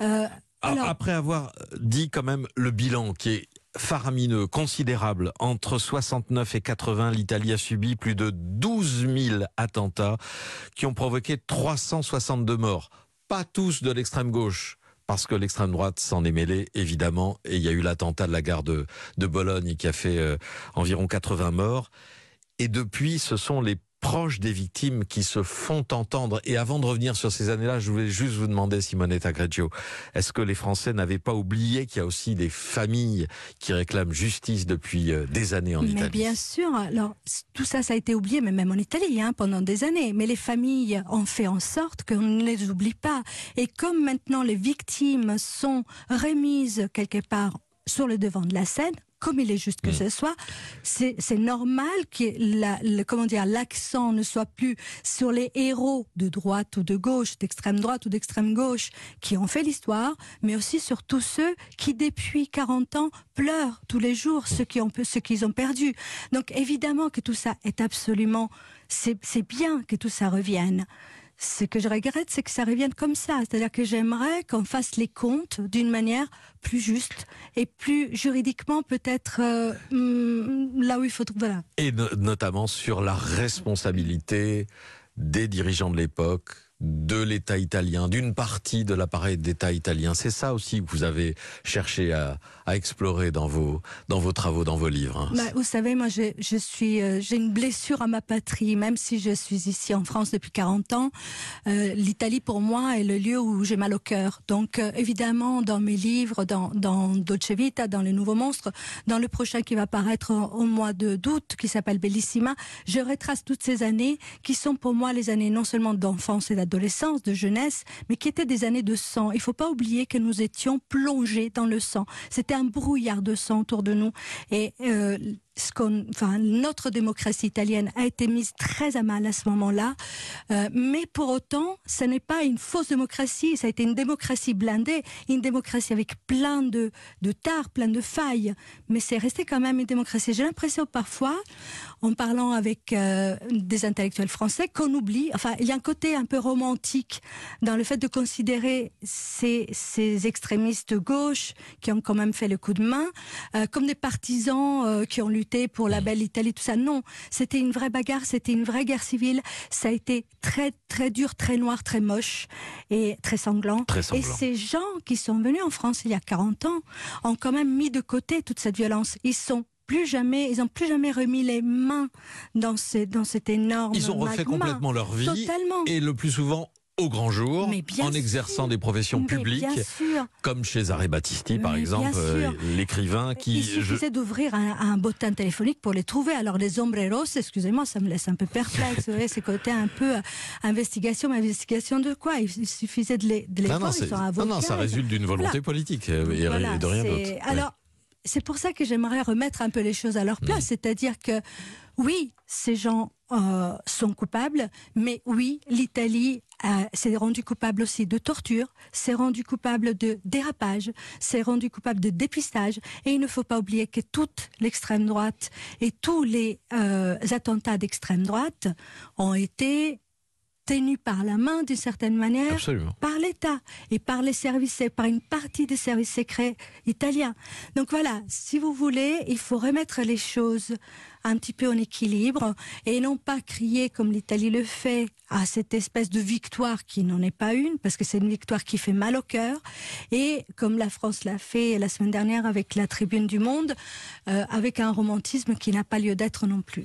Oui. Euh, alors, Après avoir dit quand même le bilan qui est faramineux, considérable. Entre 69 et 80, l'Italie a subi plus de 12 000 attentats qui ont provoqué 362 morts. Pas tous de l'extrême gauche. Parce que l'extrême droite s'en est mêlée, évidemment, et il y a eu l'attentat de la gare de, de Bologne qui a fait euh, environ 80 morts. Et depuis, ce sont les proches des victimes qui se font entendre. Et avant de revenir sur ces années-là, je voulais juste vous demander, Simonetta Greggio, est-ce que les Français n'avaient pas oublié qu'il y a aussi des familles qui réclament justice depuis euh, des années en mais Italie? bien sûr, alors tout ça, ça a été oublié, mais même en Italie, hein, pendant des années. Mais les familles ont fait en sorte qu'on ne les oublie pas. Et comme maintenant les victimes sont remises quelque part sur le devant de la scène, comme il est juste que Mm. ce soit, c'est normal que la, le- comment dire l'accent ne soit plus sur les héros de droite ou de gauche, d'extrême droite ou d'extrême gauche qui ont fait l'histoire, mais aussi sur tous ceux qui depuis 40 ans pleurent tous les jours ceux qui ont ceux qu'ils ont perdu. Donc évidemment que tout ça est absolument c'est bien que tout ça revienne. Ce que je regrette, c'est que ça revienne comme ça. C'est-à-dire que j'aimerais qu'on fasse les comptes d'une manière plus juste et plus juridiquement peut-être euh, hum, là où il faut. Voilà. Et no- notamment sur la responsabilité des dirigeants de l'époque, de l'État italien, d'une partie de l'appareil d'État italien. C'est ça aussi que vous avez cherché à, explorer dans vos, dans vos travaux, dans vos livres. hein. Bah, vous savez, moi, je, suis, euh, j'ai une blessure à ma patrie, même si je suis ici en France depuis 40 ans. Euh, L'Italie, pour moi, est le lieu où j'ai mal au cœur. Donc, euh, évidemment, dans mes livres, dans, dans Dolce Vita, dans Les Nouveaux Monstres, dans le prochain qui va paraître au, au mois de d'août, qui s'appelle Bellissima, je retrace toutes ces années qui sont pour moi les années non seulement d'enfance et d'adolescence, de jeunesse, mais qui étaient des années de sang. Il faut pas oublier que nous étions plongés dans le sang. C'était un brouillard de sang autour de nous. Et euh, notre démocratie italienne a été mise très à mal à ce moment-là. Euh, mais pour autant, ce n'est pas une fausse démocratie. Ça a été une démocratie blindée, une démocratie avec plein de, de tares, plein de failles. Mais c'est resté quand même une démocratie. J'ai l'impression parfois, en parlant avec euh, des intellectuels français, qu'on oublie. Enfin, il y a un côté un peu romantique dans le fait de considérer ces, ces extrémistes de gauche qui ont quand même fait le coup de main euh, comme des partisans qui ont pour la belle Italie, tout ça. Non, c'était une vraie bagarre, c'était une vraie guerre civile. Ça a été très très dur, très noir, très moche et très sanglant. Très Et sanglant. ces gens qui sont venus en France il y a 40 ans ont quand même mis de côté toute cette violence. Ils sont plus jamais, ils ont plus jamais remis les mains dans, ces, dans cet énorme Ils ont refait magma. complètement leur vie Totalement. et le plus souvent au grand jour, en exerçant sûr. des professions publiques, comme chez Zaré Battisti, par Mais exemple, euh, l'écrivain qui... Il je- suffisait d'ouvrir un, un bottin téléphonique pour les trouver. Alors les sombreros, excusez-moi, ça me laisse un peu perplexe. Vous voyez, ce côté un peu euh, investigation, mais investigation de quoi? Il suffisait de les, de les Non, non, voir, non, avocats. non, ça résulte d'une volonté Voilà. politique euh, et, Voilà, et de rien d'autre. Oui. Alors, c'est pour ça que j'aimerais remettre un peu les choses à leur Mm. place. C'est-à-dire que, oui, ces gens euh, sont coupables, mais oui, l'Italie euh, s'est rendue coupable aussi de torture, s'est rendue coupable de dérapage, s'est rendue coupable de dépistage. Et il ne faut pas oublier que toute l'extrême droite et tous les euh, attentats d'extrême droite ont été tenus par la main d'une certaine manière Absolument. par l'État et par les services, par une partie des services secrets italiens. Donc voilà, si vous voulez, il faut remettre les choses un petit peu en équilibre et non pas crier comme l'Italie le fait à cette espèce de victoire qui n'en est pas une, parce que c'est une victoire qui fait mal au cœur, et comme la France l'a fait la semaine dernière avec la Tribune du Monde, euh, avec un romantisme qui n'a pas lieu d'être non plus.